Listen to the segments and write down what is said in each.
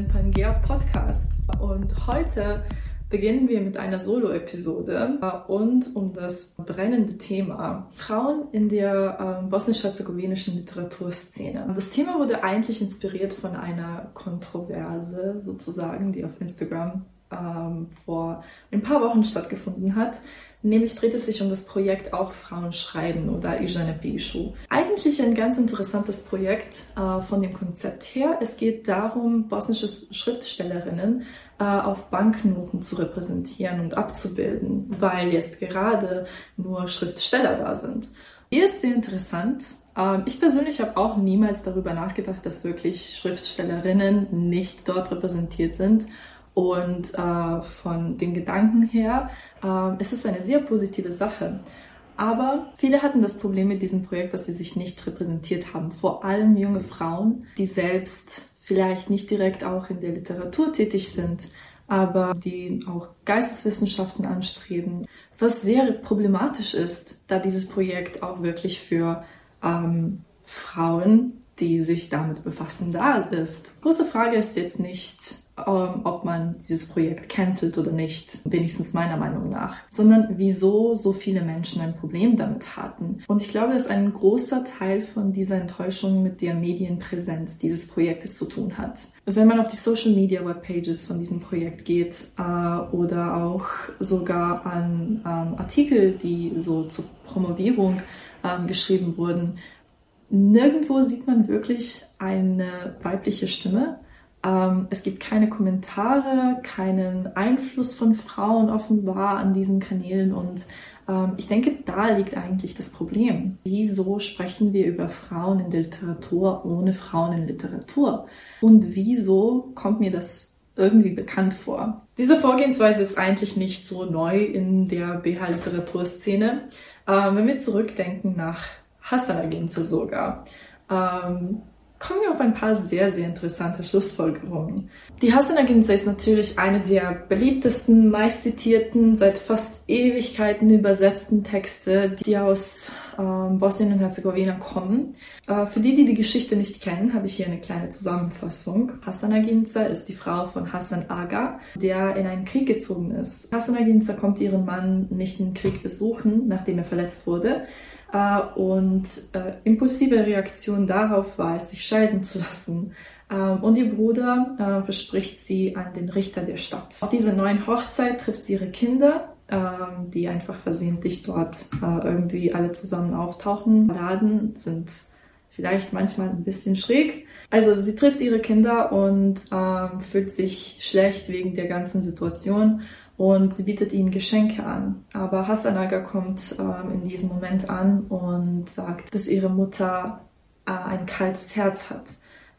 den Pangea Podcast. Und heute beginnen wir mit einer Solo-Episode äh, und um das brennende Thema Frauen in der äh, bosnisch-herzegowinischen Literaturszene. Das Thema wurde eigentlich inspiriert von einer Kontroverse sozusagen, die auf Instagram ähm, vor ein paar Wochen stattgefunden hat. Nämlich dreht es sich um das Projekt Auch Frauen schreiben oder Ijane Pischu. Eigentlich ein ganz interessantes Projekt äh, von dem Konzept her. Es geht darum, bosnische Schriftstellerinnen äh, auf Banknoten zu repräsentieren und abzubilden, weil jetzt gerade nur Schriftsteller da sind. Hier ist sehr interessant. Ähm, ich persönlich habe auch niemals darüber nachgedacht, dass wirklich Schriftstellerinnen nicht dort repräsentiert sind. Und äh, von den Gedanken her äh, ist es eine sehr positive Sache. Aber viele hatten das Problem mit diesem Projekt, dass sie sich nicht repräsentiert haben. Vor allem junge Frauen, die selbst vielleicht nicht direkt auch in der Literatur tätig sind, aber die auch Geisteswissenschaften anstreben, was sehr problematisch ist, da dieses Projekt auch wirklich für ähm, Frauen, die sich damit befassen, da ist. Große Frage ist jetzt nicht, ob man dieses Projekt cancelt oder nicht, wenigstens meiner Meinung nach, sondern wieso so viele Menschen ein Problem damit hatten. Und ich glaube, dass ein großer Teil von dieser Enttäuschung mit der Medienpräsenz dieses Projektes zu tun hat. Wenn man auf die Social Media Webpages von diesem Projekt geht äh, oder auch sogar an ähm, Artikel, die so zur Promovierung ähm, geschrieben wurden, nirgendwo sieht man wirklich eine weibliche Stimme ähm, es gibt keine Kommentare, keinen Einfluss von Frauen offenbar an diesen Kanälen und ähm, ich denke, da liegt eigentlich das Problem. Wieso sprechen wir über Frauen in der Literatur ohne Frauen in Literatur? Und wieso kommt mir das irgendwie bekannt vor? Diese Vorgehensweise ist eigentlich nicht so neu in der BH-Literaturszene. Ähm, wenn wir zurückdenken nach Hassan sogar. Ähm, kommen wir auf ein paar sehr, sehr interessante Schlussfolgerungen. Die Hasanaginsa ist natürlich eine der beliebtesten, meistzitierten, seit fast Ewigkeiten übersetzten Texte, die aus ähm, Bosnien und Herzegowina kommen. Äh, für die, die die Geschichte nicht kennen, habe ich hier eine kleine Zusammenfassung. Hasanaginsa ist die Frau von Hassan Aga, der in einen Krieg gezogen ist. Hasanaginsa kommt ihren Mann nicht im Krieg besuchen, nachdem er verletzt wurde, äh, und äh, impulsive Reaktion darauf war es, sich scheiden zu lassen. Ähm, und ihr Bruder äh, verspricht sie an den Richter der Stadt. Auf dieser neuen Hochzeit trifft sie ihre Kinder, ähm, die einfach versehentlich dort irgendwie alle zusammen auftauchen. Laden sind vielleicht manchmal ein bisschen schräg. Also sie trifft ihre Kinder und ähm, fühlt sich schlecht wegen der ganzen Situation und sie bietet ihnen Geschenke an. Aber Hasanaga kommt ähm, in diesem Moment an und sagt, dass ihre Mutter äh, ein kaltes Herz hat.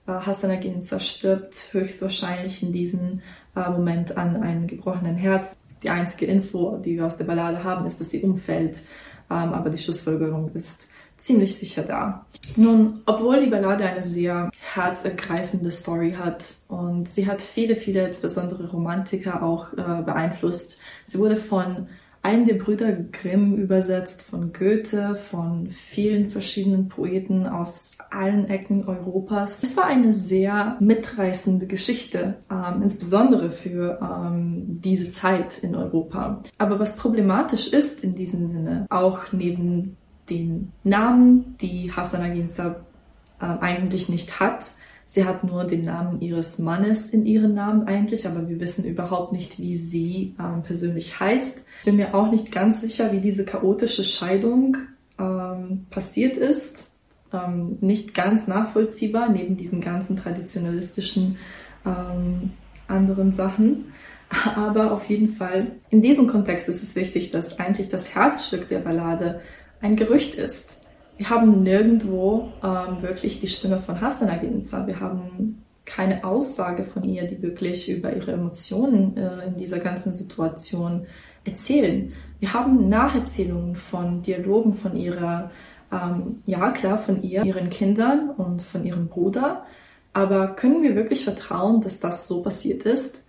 Äh, Hasanagin zerstirbt höchstwahrscheinlich in diesem äh, Moment an einem gebrochenen Herz. Die einzige Info, die wir aus der Ballade haben, ist, dass sie umfällt. Ähm, aber die Schlussfolgerung ist, ziemlich sicher da. Nun, obwohl die Ballade eine sehr herzergreifende Story hat und sie hat viele, viele insbesondere Romantiker auch äh, beeinflusst. Sie wurde von einem der Brüder Grimm übersetzt, von Goethe, von vielen verschiedenen Poeten aus allen Ecken Europas. Es war eine sehr mitreißende Geschichte, ähm, insbesondere für ähm, diese Zeit in Europa. Aber was problematisch ist in diesem Sinne, auch neben den Namen, die Hassan Aginsa äh, eigentlich nicht hat. Sie hat nur den Namen ihres Mannes in ihren Namen eigentlich, aber wir wissen überhaupt nicht, wie sie ähm, persönlich heißt. Ich bin mir auch nicht ganz sicher, wie diese chaotische Scheidung ähm, passiert ist. Ähm, nicht ganz nachvollziehbar, neben diesen ganzen traditionalistischen ähm, anderen Sachen. Aber auf jeden Fall, in diesem Kontext ist es wichtig, dass eigentlich das Herzstück der Ballade ein Gerücht ist. Wir haben nirgendwo ähm, wirklich die Stimme von Hassan Aginza. Wir haben keine Aussage von ihr, die wirklich über ihre Emotionen äh, in dieser ganzen Situation erzählen. Wir haben Nacherzählungen von Dialogen von ihrer, ähm, ja klar, von ihr, ihren Kindern und von ihrem Bruder. Aber können wir wirklich vertrauen, dass das so passiert ist?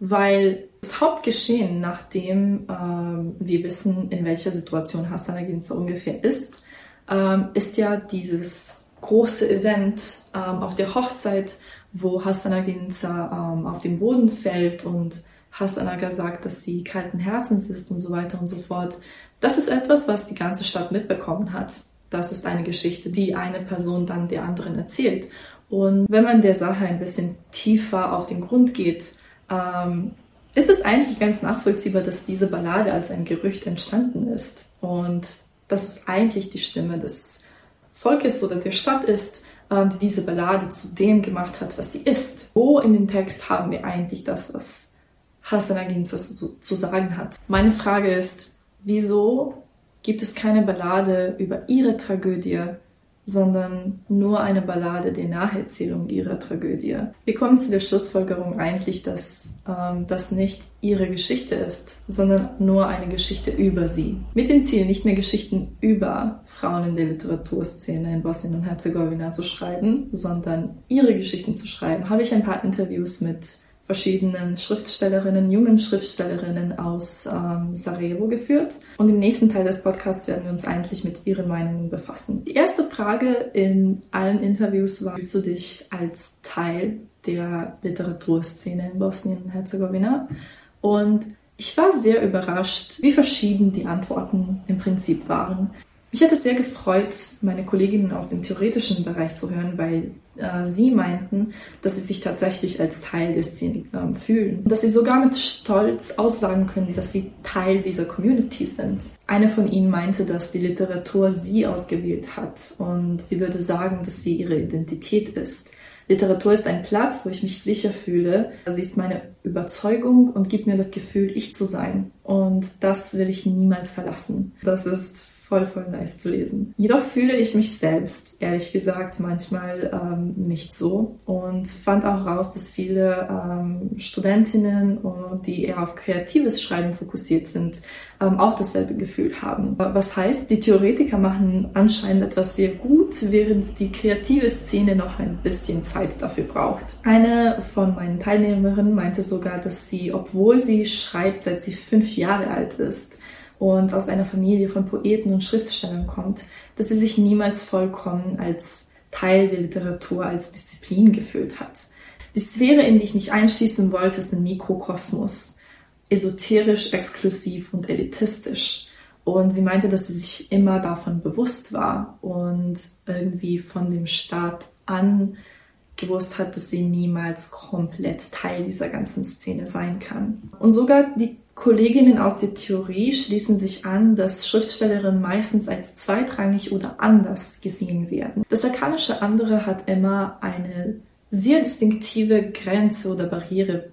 Weil das Hauptgeschehen, nachdem ähm, wir wissen, in welcher Situation Hassan Aginza ungefähr ist, ähm, ist ja dieses große Event ähm, auf der Hochzeit, wo Hassan Ginza ähm, auf den Boden fällt und Hassan Aga sagt, dass sie kalten Herzens ist und so weiter und so fort. Das ist etwas, was die ganze Stadt mitbekommen hat. Das ist eine Geschichte, die eine Person dann der anderen erzählt. Und wenn man der Sache ein bisschen tiefer auf den Grund geht, ähm, ist es eigentlich ganz nachvollziehbar, dass diese Ballade als ein Gerücht entstanden ist. Und dass eigentlich die Stimme des Volkes oder der Stadt ist, ähm, die diese Ballade zu dem gemacht hat, was sie ist. Wo in dem Text haben wir eigentlich das, was Hassan Aginza zu, zu sagen hat? Meine Frage ist, wieso gibt es keine Ballade über ihre Tragödie, sondern nur eine Ballade der Nacherzählung ihrer Tragödie. Wir kommen zu der Schlussfolgerung eigentlich, dass ähm, das nicht ihre Geschichte ist, sondern nur eine Geschichte über sie. Mit dem Ziel, nicht mehr Geschichten über Frauen in der Literaturszene in Bosnien und Herzegowina zu schreiben, sondern ihre Geschichten zu schreiben, habe ich ein paar Interviews mit verschiedenen Schriftstellerinnen, jungen Schriftstellerinnen aus ähm, Sarajevo geführt. Und im nächsten Teil des Podcasts werden wir uns eigentlich mit ihren Meinungen befassen. Die erste Frage in allen Interviews war, fühlst du dich als Teil der Literaturszene in Bosnien und Herzegowina? Und ich war sehr überrascht, wie verschieden die Antworten im Prinzip waren. Mich hat es sehr gefreut, meine Kolleginnen aus dem theoretischen Bereich zu hören, weil äh, sie meinten, dass sie sich tatsächlich als Teil der Szene äh, fühlen. Dass sie sogar mit Stolz aussagen können, dass sie Teil dieser Community sind. Eine von ihnen meinte, dass die Literatur sie ausgewählt hat und sie würde sagen, dass sie ihre Identität ist. Literatur ist ein Platz, wo ich mich sicher fühle. Sie ist meine Überzeugung und gibt mir das Gefühl, ich zu sein. Und das will ich niemals verlassen. Das ist voll, voll nice zu lesen. Jedoch fühle ich mich selbst, ehrlich gesagt, manchmal ähm, nicht so und fand auch raus, dass viele ähm, Studentinnen, die eher auf kreatives Schreiben fokussiert sind, ähm, auch dasselbe Gefühl haben. Was heißt, die Theoretiker machen anscheinend etwas sehr gut, während die kreative Szene noch ein bisschen Zeit dafür braucht. Eine von meinen Teilnehmerinnen meinte sogar, dass sie, obwohl sie schreibt, seit sie fünf Jahre alt ist, und aus einer Familie von Poeten und Schriftstellern kommt, dass sie sich niemals vollkommen als Teil der Literatur, als Disziplin gefühlt hat. Die Sphäre, in die ich mich einschließen wollte, ist ein Mikrokosmos. Esoterisch, exklusiv und elitistisch. Und sie meinte, dass sie sich immer davon bewusst war und irgendwie von dem Start an gewusst hat, dass sie niemals komplett Teil dieser ganzen Szene sein kann. Und sogar die Kolleginnen aus der Theorie schließen sich an, dass Schriftstellerinnen meistens als zweitrangig oder anders gesehen werden. Das arkanische andere hat immer eine sehr distinktive Grenze oder Barriere,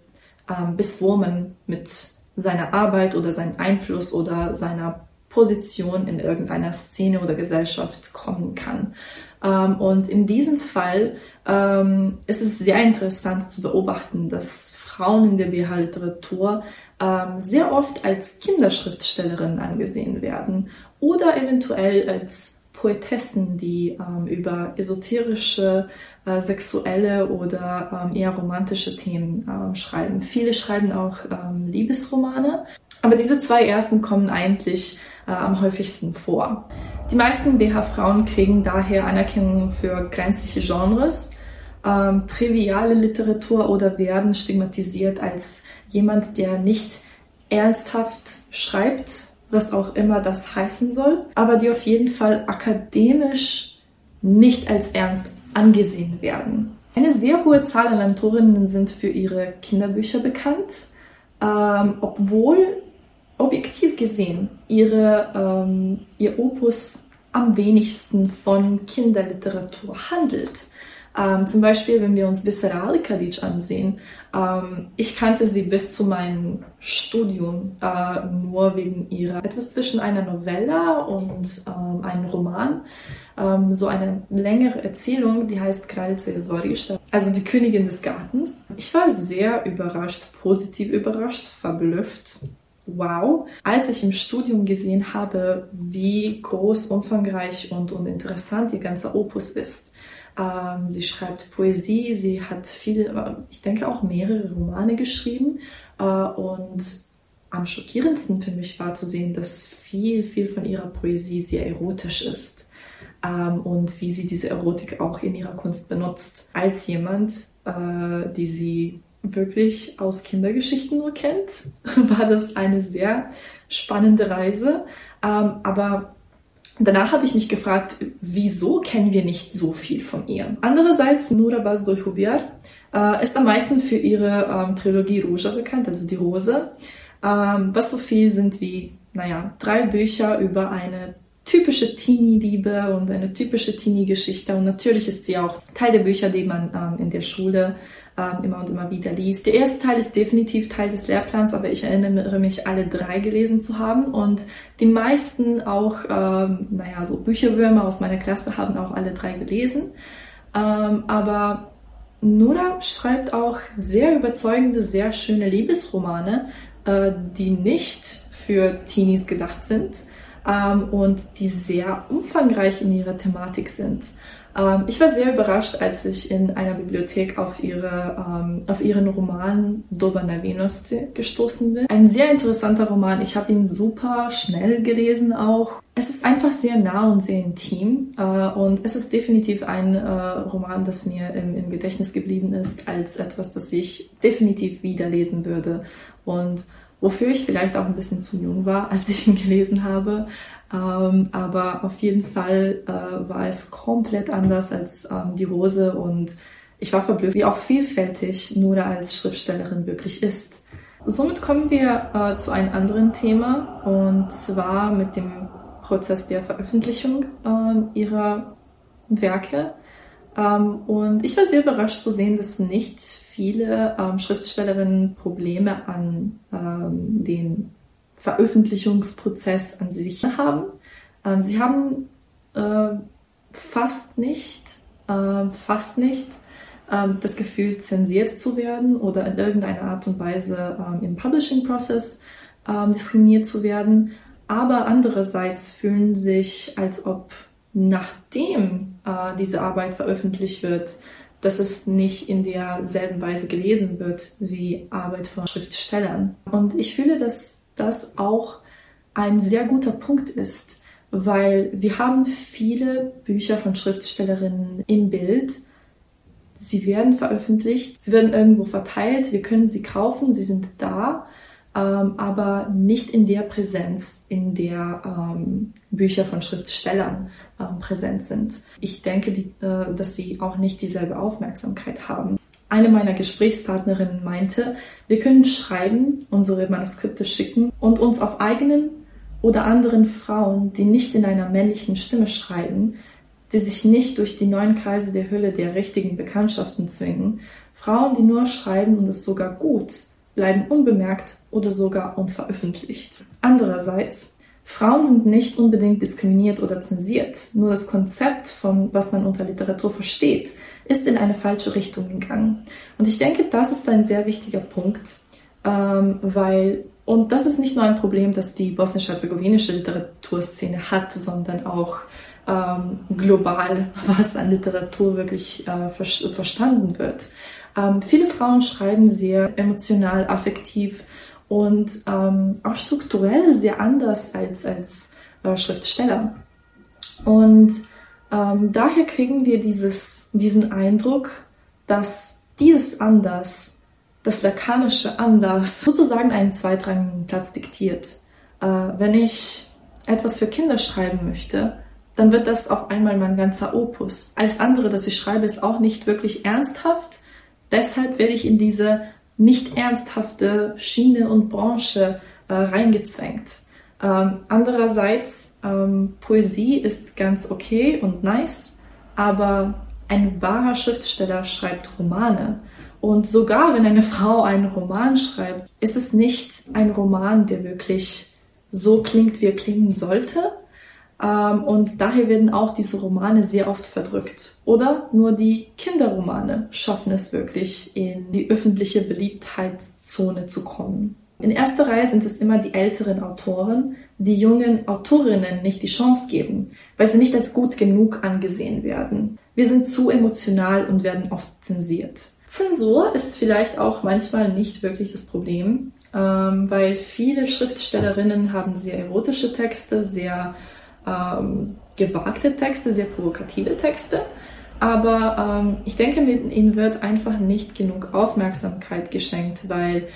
ähm, bis wo man mit seiner Arbeit oder seinem Einfluss oder seiner Position in irgendeiner Szene oder Gesellschaft kommen kann. Ähm, und in diesem Fall ähm, ist es sehr interessant zu beobachten, dass Frauen in der BH-Literatur ähm, sehr oft als Kinderschriftstellerinnen angesehen werden oder eventuell als Poetessen, die ähm, über esoterische, äh, sexuelle oder ähm, eher romantische Themen ähm, schreiben. Viele schreiben auch Liebesromane, aber diese zwei ersten kommen eigentlich äh, am häufigsten vor. Die meisten BH-Frauen kriegen daher Anerkennung für grenzliche Genres, ähm, triviale Literatur oder werden stigmatisiert als jemand, der nicht ernsthaft schreibt, was auch immer das heißen soll, aber die auf jeden Fall akademisch nicht als ernst angesehen werden. Eine sehr hohe Zahl an Autorinnen sind für ihre Kinderbücher bekannt, ähm, obwohl objektiv gesehen ihre, ähm, ihr Opus am wenigsten von Kinderliteratur handelt. Ähm, zum Beispiel, wenn wir uns Viscerale Kadic ansehen, ähm, ich kannte sie bis zu meinem Studium äh, nur wegen ihrer etwas zwischen einer Novella und ähm, einem Roman, ähm, so eine längere Erzählung, die heißt Kralce Zorišta, also die Königin des Gartens. Ich war sehr überrascht, positiv überrascht, verblüfft wow, als ich im Studium gesehen habe, wie groß, umfangreich und, und interessant ihr ganzer Opus ist. Ähm, sie schreibt Poesie, sie hat viele, ich denke auch mehrere Romane geschrieben äh, und am schockierendsten für mich war zu sehen, dass viel, viel von ihrer Poesie sehr erotisch ist ähm, und wie sie diese Erotik auch in ihrer Kunst benutzt. Als jemand, äh, die sie wirklich aus Kindergeschichten nur kennt, war das eine sehr spannende Reise. Ähm, aber danach habe ich mich gefragt, wieso kennen wir nicht so viel von ihr? Andererseits, Nura Basdol Hubiar äh, ist am meisten für ihre ähm, Trilogie Roja bekannt, also die Rose, ähm, was so viel sind wie, naja, drei Bücher über eine typische Teenie-Liebe und eine typische Teenie-Geschichte. Und natürlich ist sie auch Teil der Bücher, die man ähm, in der Schule ähm, immer und immer wieder liest. Der erste Teil ist definitiv Teil des Lehrplans, aber ich erinnere mich, alle drei gelesen zu haben. Und die meisten auch, ähm, naja, so Bücherwürmer aus meiner Klasse haben auch alle drei gelesen. Ähm, aber Nora schreibt auch sehr überzeugende, sehr schöne Liebesromane, äh, die nicht für Teenies gedacht sind ähm, und die sehr umfangreich in ihrer Thematik sind. Ähm, ich war sehr überrascht, als ich in einer Bibliothek auf, ihre, ähm, auf ihren Roman Doba Navinosti gestoßen bin. Ein sehr interessanter Roman. Ich habe ihn super schnell gelesen auch. Es ist einfach sehr nah und sehr intim äh, und es ist definitiv ein äh, Roman, das mir im, im Gedächtnis geblieben ist als etwas, das ich definitiv wieder lesen würde. Und wofür ich vielleicht auch ein bisschen zu jung war, als ich ihn gelesen habe. Ähm, aber auf jeden Fall äh, war es komplett anders als ähm, die Rose und ich war verblüfft, wie auch vielfältig Nora als Schriftstellerin wirklich ist. Somit kommen wir äh, zu einem anderen Thema und zwar mit dem Prozess der Veröffentlichung äh, ihrer Werke. Ähm, und ich war sehr überrascht zu sehen, dass nicht viele ähm, Schriftstellerinnen Probleme an ähm, den Veröffentlichungsprozess an sich haben. Ähm, sie haben äh, fast nicht, äh, fast nicht ähm, das Gefühl, zensiert zu werden oder in irgendeiner Art und Weise ähm, im Publishing-Prozess diskriminiert zu werden. Aber andererseits fühlen sich, als ob nachdem äh, diese Arbeit veröffentlicht wird, dass es nicht in derselben Weise gelesen wird wie Arbeit von Schriftstellern. Und ich fühle, dass das auch ein sehr guter Punkt ist, weil wir haben viele Bücher von Schriftstellerinnen im Bild. Sie werden veröffentlicht, sie werden irgendwo verteilt, wir können sie kaufen, sie sind da, ähm, aber nicht in der Präsenz, in der ähm, Bücher von Schriftstellern ähm, präsent sind. Ich denke, die, äh, dass sie auch nicht dieselbe Aufmerksamkeit haben. Eine meiner Gesprächspartnerinnen meinte, wir können schreiben, unsere Manuskripte schicken und uns auf eigenen oder anderen Frauen, die nicht in einer männlichen Stimme schreiben, die sich nicht durch die neuen Kreise der Hülle der richtigen Bekanntschaften zwingen, Frauen, die nur schreiben und es sogar gut, bleiben unbemerkt oder sogar unveröffentlicht. Andererseits, Frauen sind nicht unbedingt diskriminiert oder zensiert, nur das Konzept von was man unter Literatur versteht, ist in eine falsche Richtung gegangen. Und ich denke, das ist ein sehr wichtiger Punkt, ähm, weil, und das ist nicht nur ein Problem, das die bosnisch-herzegowinische Literaturszene hat, sondern auch ähm, global, was an Literatur wirklich äh, ver verstanden wird. Ähm, viele Frauen schreiben sehr emotional, affektiv und ähm, auch strukturell sehr anders als, als äh, Schriftsteller. Und ähm, daher kriegen wir dieses, diesen Eindruck, dass dieses Anders, das lakanische Anders, sozusagen einen zweitrangigen Platz diktiert. Äh, wenn ich etwas für Kinder schreiben möchte, dann wird das auf einmal mein ganzer Opus. Alles andere, das ich schreibe, ist auch nicht wirklich ernsthaft, Deshalb werde ich in diese nicht ernsthafte Schiene und Branche äh, reingezwängt. Ähm, andererseits, ähm, Poesie ist ganz okay und nice, aber ein wahrer Schriftsteller schreibt Romane. Und sogar wenn eine Frau einen Roman schreibt, ist es nicht ein Roman, der wirklich so klingt, wie er klingen sollte, ähm, und daher werden auch diese Romane sehr oft verdrückt. Oder nur die Kinderromane schaffen es wirklich, in die öffentliche Beliebtheitszone zu kommen. In erster Reihe sind es immer die älteren Autoren, die jungen Autorinnen nicht die Chance geben, weil sie nicht als gut genug angesehen werden. Wir sind zu emotional und werden oft zensiert. Zensur ist vielleicht auch manchmal nicht wirklich das Problem, ähm, weil viele Schriftstellerinnen haben sehr erotische Texte, sehr ähm, gewagte Texte, sehr provokative Texte. aber ähm, ich denke, ihnen wird einfach nicht genug Aufmerksamkeit geschenkt, weil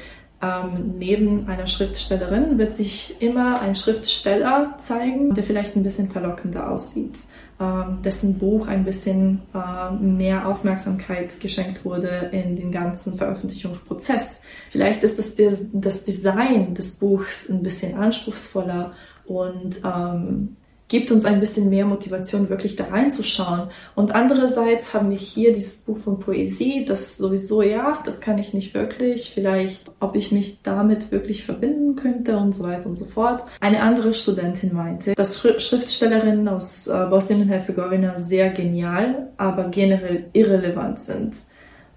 ähm, neben einer Schriftstellerin wird sich immer ein Schriftsteller zeigen, der vielleicht ein bisschen verlockender aussieht, ähm, dessen Buch ein bisschen äh, mehr Aufmerksamkeit geschenkt wurde in den ganzen Veröffentlichungsprozess. Vielleicht ist das, das Design des Buchs ein bisschen anspruchsvoller und ähm, gibt uns ein bisschen mehr Motivation, wirklich da reinzuschauen. Und andererseits haben wir hier dieses Buch von Poesie, das sowieso, ja, das kann ich nicht wirklich, vielleicht, ob ich mich damit wirklich verbinden könnte und so weiter und so fort. Eine andere Studentin meinte, dass Schriftstellerinnen aus äh, Bosnien und Herzegowina sehr genial, aber generell irrelevant sind.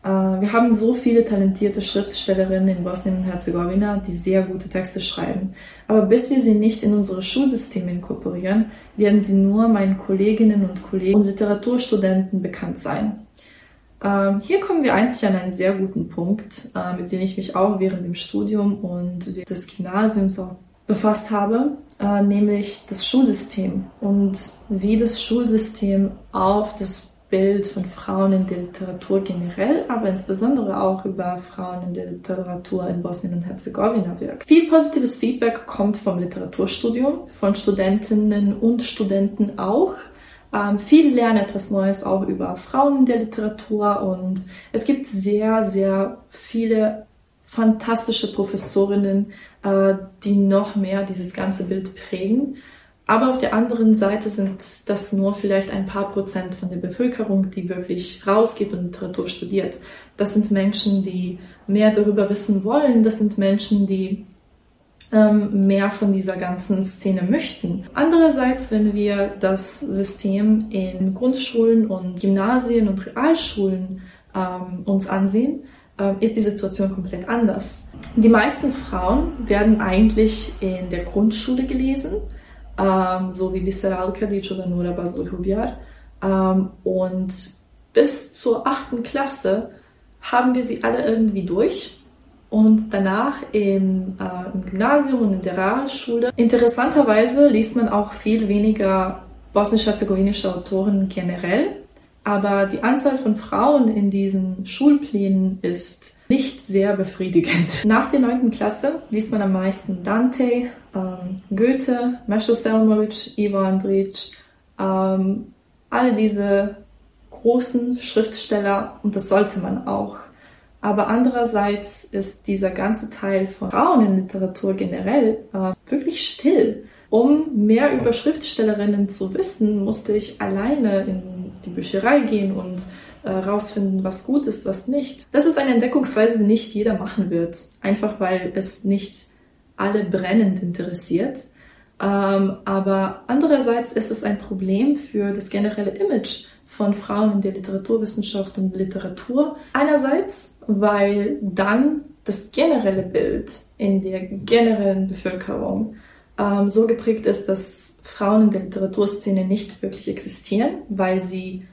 Äh, wir haben so viele talentierte Schriftstellerinnen in Bosnien und Herzegowina, die sehr gute Texte schreiben. Aber bis wir sie nicht in unsere Schulsysteme inkorporieren, werden sie nur meinen Kolleginnen und Kollegen und Literaturstudenten bekannt sein. Ähm, hier kommen wir eigentlich an einen sehr guten Punkt, äh, mit dem ich mich auch während dem Studium und des Gymnasiums auch befasst habe, äh, nämlich das Schulsystem und wie das Schulsystem auf das Bild von Frauen in der Literatur generell, aber insbesondere auch über Frauen in der Literatur in Bosnien und Herzegowina wirkt. Viel positives Feedback kommt vom Literaturstudium, von Studentinnen und Studenten auch. Ähm, viele lernen etwas Neues auch über Frauen in der Literatur und es gibt sehr, sehr viele fantastische Professorinnen, äh, die noch mehr dieses ganze Bild prägen. Aber auf der anderen Seite sind das nur vielleicht ein paar Prozent von der Bevölkerung, die wirklich rausgeht und Literatur studiert. Das sind Menschen, die mehr darüber wissen wollen. Das sind Menschen, die ähm, mehr von dieser ganzen Szene möchten. Andererseits, wenn wir das System in Grundschulen und Gymnasien und Realschulen ähm, uns ansehen, äh, ist die Situation komplett anders. Die meisten Frauen werden eigentlich in der Grundschule gelesen ähm, so wie Bisser Al-Kadic oder Nura Basdul-Hubyar. Ähm, und bis zur achten Klasse haben wir sie alle irgendwie durch. Und danach im, äh, im Gymnasium und in der Realschule. Interessanterweise liest man auch viel weniger bosnisch-herzegowinische Autoren generell. Aber die Anzahl von Frauen in diesen Schulplänen ist nicht sehr befriedigend. Nach der neunten Klasse liest man am meisten Dante, ähm, Goethe, Mesho Selmovic, Ivo Andrić, ähm, alle diese großen Schriftsteller und das sollte man auch. Aber andererseits ist dieser ganze Teil von Frauen in Literatur generell äh, wirklich still. Um mehr über Schriftstellerinnen zu wissen, musste ich alleine in die Bücherei gehen und äh, rausfinden, was gut ist, was nicht. Das ist eine Entdeckungsweise, die nicht jeder machen wird, einfach weil es nicht alle brennend interessiert. Ähm, aber andererseits ist es ein Problem für das generelle Image von Frauen in der Literaturwissenschaft und Literatur. Einerseits, weil dann das generelle Bild in der generellen Bevölkerung ähm, so geprägt ist, dass Frauen in der Literaturszene nicht wirklich existieren, weil sie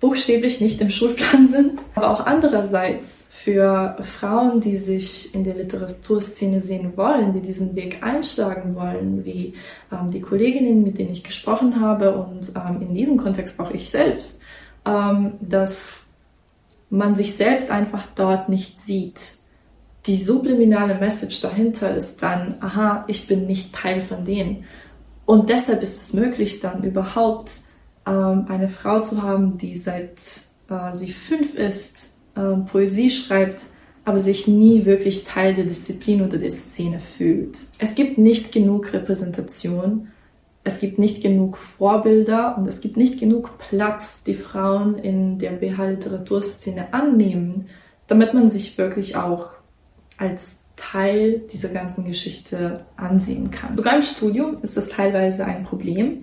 buchstäblich nicht im Schulplan sind, aber auch andererseits für Frauen, die sich in der Literaturszene sehen wollen, die diesen Weg einschlagen wollen, wie ähm, die Kolleginnen, mit denen ich gesprochen habe und ähm, in diesem Kontext auch ich selbst, ähm, dass man sich selbst einfach dort nicht sieht. Die subliminale Message dahinter ist dann, aha, ich bin nicht Teil von denen. Und deshalb ist es möglich, dann überhaupt ähm, eine Frau zu haben, die seit äh, sie fünf ist, äh, Poesie schreibt, aber sich nie wirklich Teil der Disziplin oder der Szene fühlt. Es gibt nicht genug Repräsentation, es gibt nicht genug Vorbilder und es gibt nicht genug Platz, die Frauen in der BH-Literaturszene annehmen, damit man sich wirklich auch als Teil dieser ganzen Geschichte ansehen kann. Sogar im Studium ist das teilweise ein Problem,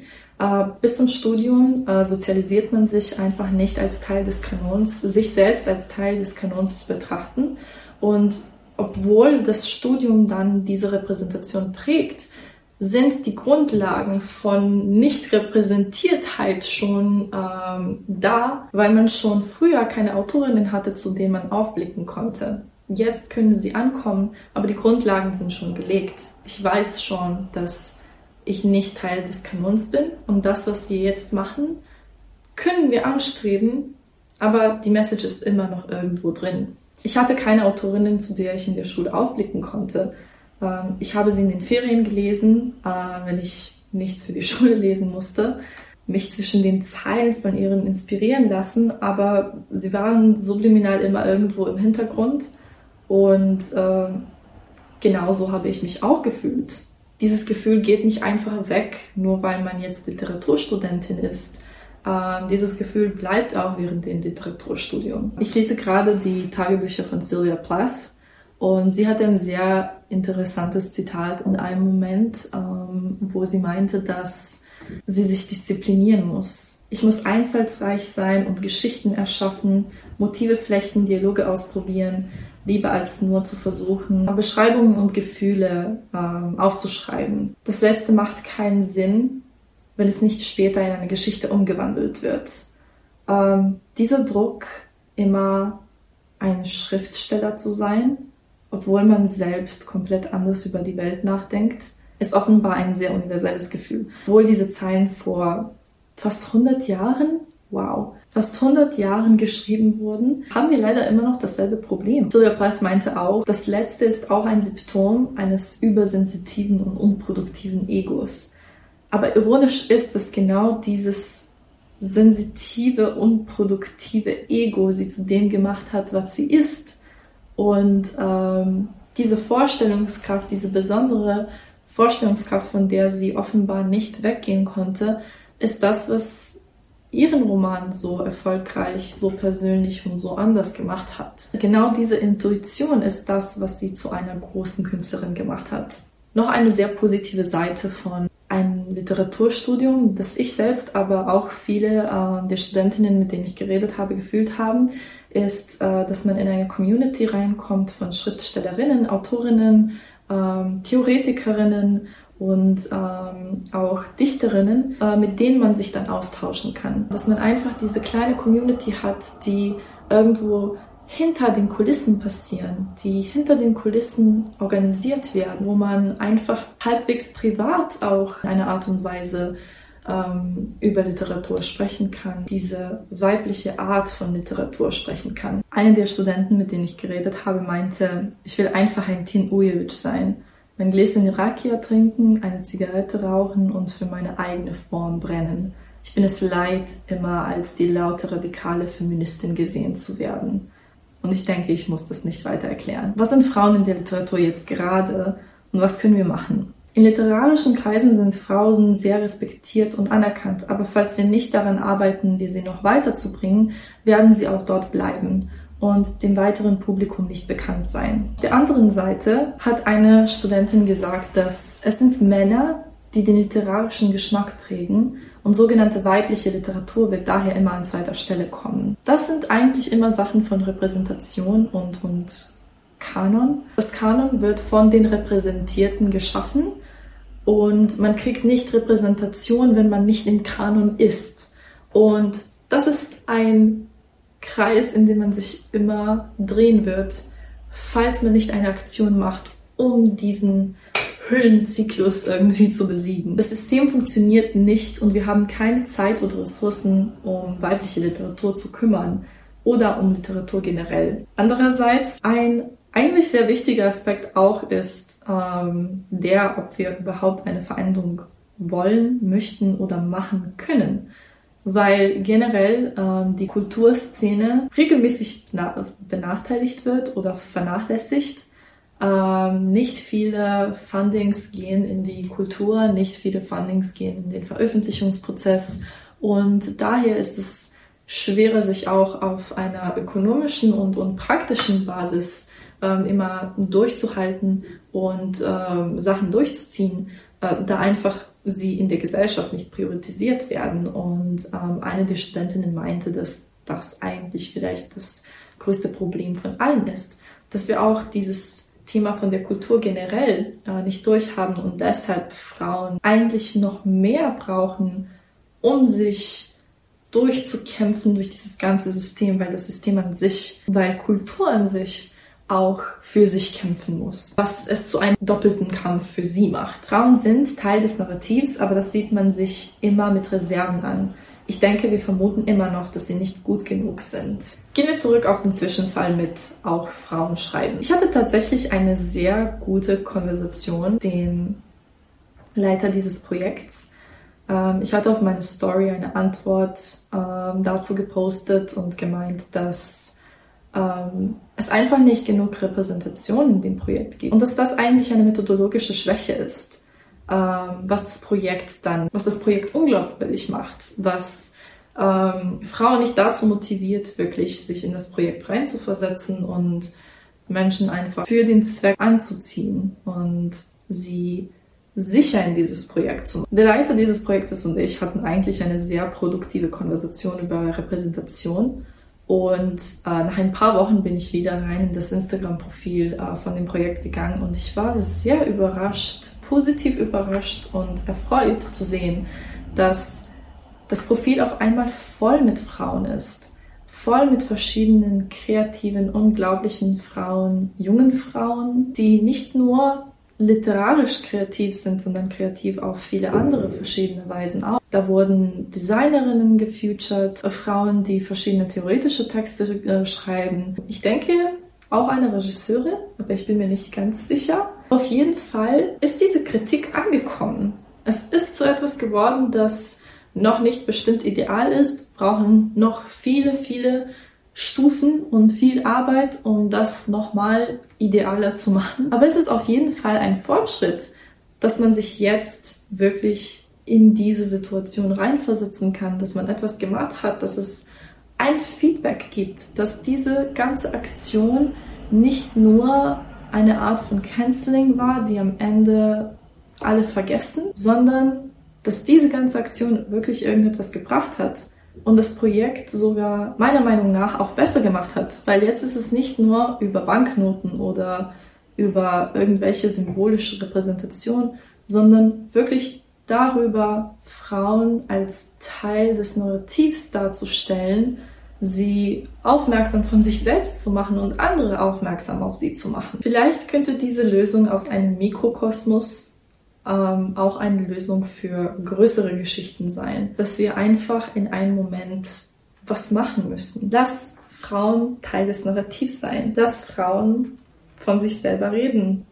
bis zum Studium äh, sozialisiert man sich einfach nicht als Teil des Kanons, sich selbst als Teil des Kanons zu betrachten. Und obwohl das Studium dann diese Repräsentation prägt, sind die Grundlagen von Nicht-Repräsentiertheit schon ähm, da, weil man schon früher keine Autorinnen hatte, zu denen man aufblicken konnte. Jetzt können sie ankommen, aber die Grundlagen sind schon gelegt. Ich weiß schon, dass ich nicht Teil des Kanons bin und das, was wir jetzt machen, können wir anstreben, aber die Message ist immer noch irgendwo drin. Ich hatte keine Autorinnen, zu der ich in der Schule aufblicken konnte. Ähm, ich habe sie in den Ferien gelesen, äh, wenn ich nichts für die Schule lesen musste, mich zwischen den Zeilen von ihren inspirieren lassen, aber sie waren subliminal immer irgendwo im Hintergrund und äh, genauso habe ich mich auch gefühlt. Dieses Gefühl geht nicht einfach weg, nur weil man jetzt Literaturstudentin ist. Ähm, dieses Gefühl bleibt auch während dem Literaturstudium. Ich lese gerade die Tagebücher von Sylvia Plath und sie hat ein sehr interessantes Zitat in einem Moment, ähm, wo sie meinte, dass sie sich disziplinieren muss. Ich muss einfallsreich sein und Geschichten erschaffen, Motive flechten, Dialoge ausprobieren, lieber als nur zu versuchen, Beschreibungen und Gefühle ähm, aufzuschreiben. Das letzte macht keinen Sinn, wenn es nicht später in eine Geschichte umgewandelt wird. Ähm, dieser Druck, immer ein Schriftsteller zu sein, obwohl man selbst komplett anders über die Welt nachdenkt, ist offenbar ein sehr universelles Gefühl. Obwohl diese Zeilen vor fast 100 Jahren, wow, fast 100 Jahren geschrieben wurden, haben wir leider immer noch dasselbe Problem. Sylvia Plath meinte auch, das letzte ist auch ein Symptom eines übersensitiven und unproduktiven Egos. Aber ironisch ist, dass genau dieses sensitive, unproduktive Ego sie zu dem gemacht hat, was sie ist. Und ähm, diese Vorstellungskraft, diese besondere Vorstellungskraft, von der sie offenbar nicht weggehen konnte, ist das, was ihren Roman so erfolgreich, so persönlich und so anders gemacht hat. Genau diese Intuition ist das, was sie zu einer großen Künstlerin gemacht hat. Noch eine sehr positive Seite von einem Literaturstudium, das ich selbst, aber auch viele äh, der Studentinnen, mit denen ich geredet habe, gefühlt haben, ist, äh, dass man in eine Community reinkommt von Schriftstellerinnen, Autorinnen, ähm, Theoretikerinnen und ähm, auch Dichterinnen, äh, mit denen man sich dann austauschen kann. Dass man einfach diese kleine Community hat, die irgendwo hinter den Kulissen passieren, die hinter den Kulissen organisiert werden, wo man einfach halbwegs privat auch eine Art und Weise ähm, über Literatur sprechen kann, diese weibliche Art von Literatur sprechen kann. Eine der Studenten, mit denen ich geredet habe, meinte, ich will einfach ein Tin Ujevic sein. Mein Gläschen Rakia trinken, eine Zigarette rauchen und für meine eigene Form brennen. Ich bin es leid, immer als die laute radikale Feministin gesehen zu werden. Und ich denke, ich muss das nicht weiter erklären. Was sind Frauen in der Literatur jetzt gerade und was können wir machen? In literarischen Kreisen sind Frauen sehr respektiert und anerkannt, aber falls wir nicht daran arbeiten, sie noch weiterzubringen, werden sie auch dort bleiben und dem weiteren Publikum nicht bekannt sein. Der anderen Seite hat eine Studentin gesagt, dass es sind Männer, die den literarischen Geschmack prägen und sogenannte weibliche Literatur wird daher immer an zweiter Stelle kommen. Das sind eigentlich immer Sachen von Repräsentation und, und Kanon. Das Kanon wird von den Repräsentierten geschaffen und man kriegt nicht Repräsentation, wenn man nicht im Kanon ist. Und das ist ein Kreis, in dem man sich immer drehen wird, falls man nicht eine Aktion macht, um diesen Hüllenzyklus irgendwie zu besiegen. Das System funktioniert nicht und wir haben keine Zeit oder Ressourcen, um weibliche Literatur zu kümmern oder um Literatur generell. Andererseits ein eigentlich sehr wichtiger Aspekt auch ist ähm, der, ob wir überhaupt eine Veränderung wollen, möchten oder machen können. Weil generell ähm, die Kulturszene regelmäßig benachteiligt wird oder vernachlässigt. Ähm, nicht viele Fundings gehen in die Kultur, nicht viele Fundings gehen in den Veröffentlichungsprozess. Und daher ist es schwerer, sich auch auf einer ökonomischen und, und praktischen Basis ähm, immer durchzuhalten und ähm, Sachen durchzuziehen, äh, da einfach sie in der Gesellschaft nicht priorisiert werden. Und ähm, eine der Studentinnen meinte, dass das eigentlich vielleicht das größte Problem von allen ist, dass wir auch dieses Thema von der Kultur generell äh, nicht durchhaben und deshalb Frauen eigentlich noch mehr brauchen, um sich durchzukämpfen durch dieses ganze System, weil das System an sich, weil Kultur an sich auch für sich kämpfen muss, was es zu einem doppelten Kampf für sie macht. Frauen sind Teil des Narrativs, aber das sieht man sich immer mit Reserven an. ich denke, wir vermuten immer noch, dass sie nicht gut genug sind. Gehen wir zurück auf den Zwischenfall mit auch Frauen schreiben. Ich hatte tatsächlich eine sehr gute Konversation, den Leiter dieses Projekts. Ähm, ich hatte auf meine Story eine Antwort ähm, dazu gepostet und gemeint, dass ähm, es einfach nicht genug Repräsentation in dem Projekt gibt und dass das eigentlich eine methodologische Schwäche ist ähm, was das Projekt dann, was das Projekt unglaubwürdig macht, was ähm, Frauen nicht dazu motiviert, wirklich sich in das Projekt reinzuversetzen und Menschen einfach für den Zweck anzuziehen und sie sicher in dieses Projekt zu machen. Der Leiter dieses Projektes und ich hatten eigentlich eine sehr produktive Konversation über Repräsentation. Und äh, nach ein paar Wochen bin ich wieder rein in das Instagram-Profil äh, von dem Projekt gegangen und ich war sehr überrascht, positiv überrascht und erfreut zu sehen, dass das Profil auf einmal voll mit Frauen ist. Voll mit verschiedenen kreativen, unglaublichen Frauen, jungen Frauen, die nicht nur literarisch kreativ sind, sondern kreativ auf viele andere verschiedene Weisen auch. Da wurden Designerinnen gefeatured, Frauen, die verschiedene theoretische Texte äh, schreiben. Ich denke, auch eine Regisseurin, aber ich bin mir nicht ganz sicher. Auf jeden Fall ist diese Kritik angekommen. Es ist so etwas geworden, das noch nicht bestimmt ideal ist, brauchen noch viele, viele Stufen und viel Arbeit, um das nochmal idealer zu machen. Aber es ist auf jeden Fall ein Fortschritt, dass man sich jetzt wirklich in diese Situation reinversetzen kann, dass man etwas gemacht hat, dass es ein Feedback gibt, dass diese ganze Aktion nicht nur eine Art von Canceling war, die am Ende alle vergessen, sondern dass diese ganze Aktion wirklich irgendetwas gebracht hat und das Projekt sogar meiner Meinung nach auch besser gemacht hat, weil jetzt ist es nicht nur über Banknoten oder über irgendwelche symbolische Repräsentation, sondern wirklich darüber, Frauen als Teil des Narrativs darzustellen, sie aufmerksam von sich selbst zu machen und andere aufmerksam auf sie zu machen. Vielleicht könnte diese Lösung aus einem Mikrokosmos ähm, auch eine Lösung für größere Geschichten sein, dass wir einfach in einem Moment was machen müssen. Lass Frauen Teil des Narrativs sein. Lass Frauen von sich selber reden.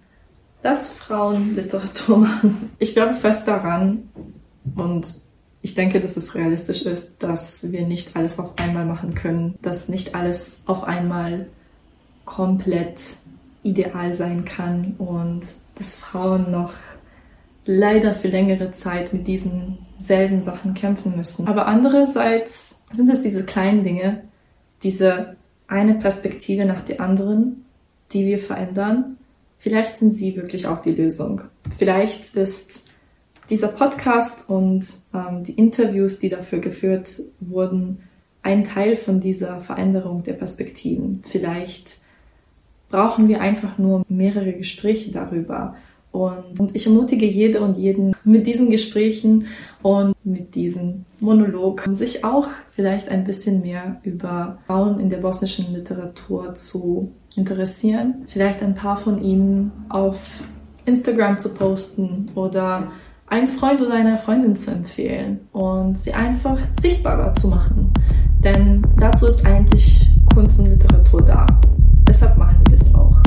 Lass Frauen Literatur machen. Ich glaube fest daran und ich denke, dass es realistisch ist, dass wir nicht alles auf einmal machen können, dass nicht alles auf einmal komplett ideal sein kann und dass Frauen noch leider für längere Zeit mit diesen selben Sachen kämpfen müssen. Aber andererseits sind es diese kleinen Dinge, diese eine Perspektive nach der anderen, die wir verändern. Vielleicht sind sie wirklich auch die Lösung. Vielleicht ist dieser Podcast und ähm, die Interviews, die dafür geführt wurden, ein Teil von dieser Veränderung der Perspektiven. Vielleicht brauchen wir einfach nur mehrere Gespräche darüber. Und, und ich ermutige jede und jeden mit diesen Gesprächen und mit diesem Monolog, sich auch vielleicht ein bisschen mehr über Frauen in der bosnischen Literatur zu interessieren. Vielleicht ein paar von ihnen auf Instagram zu posten oder einen Freund oder einer Freundin zu empfehlen und sie einfach sichtbarer zu machen. Denn dazu ist eigentlich Kunst und Literatur da. Deshalb machen wir es auch.